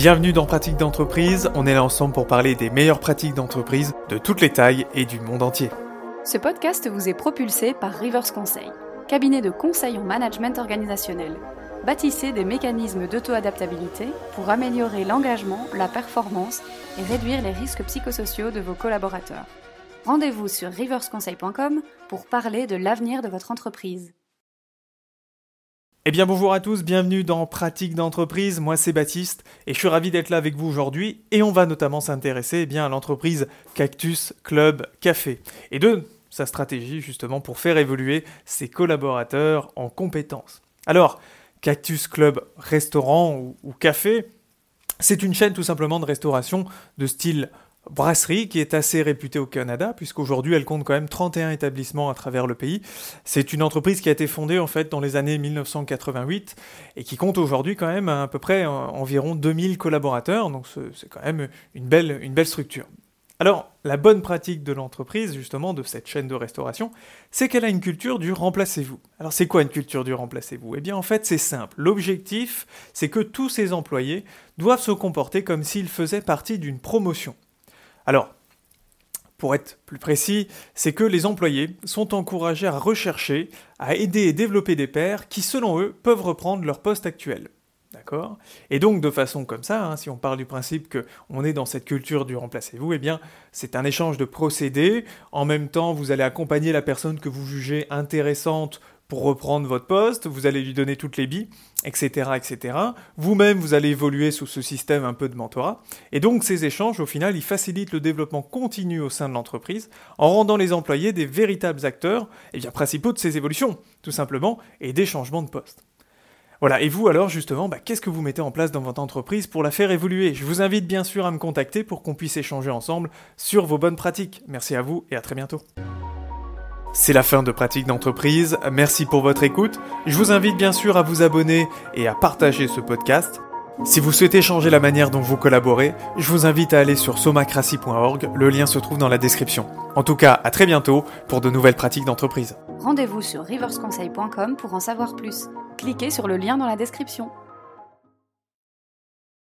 Bienvenue dans Pratique d'entreprise, on est là ensemble pour parler des meilleures pratiques d'entreprise de toutes les tailles et du monde entier. Ce podcast vous est propulsé par Rivers Conseil, cabinet de conseil en management organisationnel. Bâtissez des mécanismes d'auto-adaptabilité pour améliorer l'engagement, la performance et réduire les risques psychosociaux de vos collaborateurs. Rendez-vous sur riversconseil.com pour parler de l'avenir de votre entreprise. Eh bien bonjour à tous, bienvenue dans Pratique d'entreprise, moi c'est Baptiste et je suis ravi d'être là avec vous aujourd'hui. Et on va notamment s'intéresser eh à l'entreprise Cactus Club Café. Et de sa stratégie justement pour faire évoluer ses collaborateurs en compétences. Alors, Cactus Club Restaurant ou Café, c'est une chaîne tout simplement de restauration de style brasserie qui est assez réputée au Canada, puisqu'aujourd'hui elle compte quand même 31 établissements à travers le pays. C'est une entreprise qui a été fondée en fait dans les années 1988 et qui compte aujourd'hui quand même à, peu près environ 2000 collaborateurs, donc c'est quand même une belle, une belle structure. Alors, la bonne pratique de l'entreprise, justement, de cette chaîne de restauration, c'est qu'elle a une culture du remplacez-vous. Alors, c'est quoi une culture du remplacez-vous? Eh bien, en fait, c'est simple. L'objectif, c'est que tous ces employés doivent se comporter comme s'ils faisaient partie d'une promotion. Alors, pour être plus précis, c'est que les employés sont encouragés à rechercher, à aider et développer des pairs qui, selon eux, peuvent reprendre leur poste actuel. D'accord? Et donc, de façon comme ça, hein, si on parle du principe qu'on est dans cette culture du remplacez-vous, eh bien, c'est un échange de procédés. En même temps, vous allez accompagner la personne que vous jugez intéressante pour reprendre votre poste, vous allez lui donner toutes les billes, etc., etc. Vous-même, vous allez évoluer sous ce système un peu de mentorat. Et donc, ces échanges, au final, ils facilitent le développement continu au sein de l'entreprise, en rendant les employés des véritables acteurs, et bien, principaux de ces évolutions, tout simplement, et des changements de poste. Voilà, et vous alors justement, bah, qu'est-ce que vous mettez en place dans votre entreprise pour la faire évoluer? Je vous invite bien sûr à me contacter pour qu'on puisse échanger ensemble sur vos bonnes pratiques. Merci à vous et à très bientôt. C'est la fin de Pratique d'entreprise, merci pour votre écoute. Je vous invite bien sûr à vous abonner et à partager ce podcast. Si vous souhaitez changer la manière dont vous collaborez, je vous invite à aller sur somacracy.org, le lien se trouve dans la description. En tout cas, à très bientôt pour de nouvelles pratiques d'entreprise. Rendez-vous sur riversconseil.com pour en savoir plus. Cliquez sur le lien dans la description.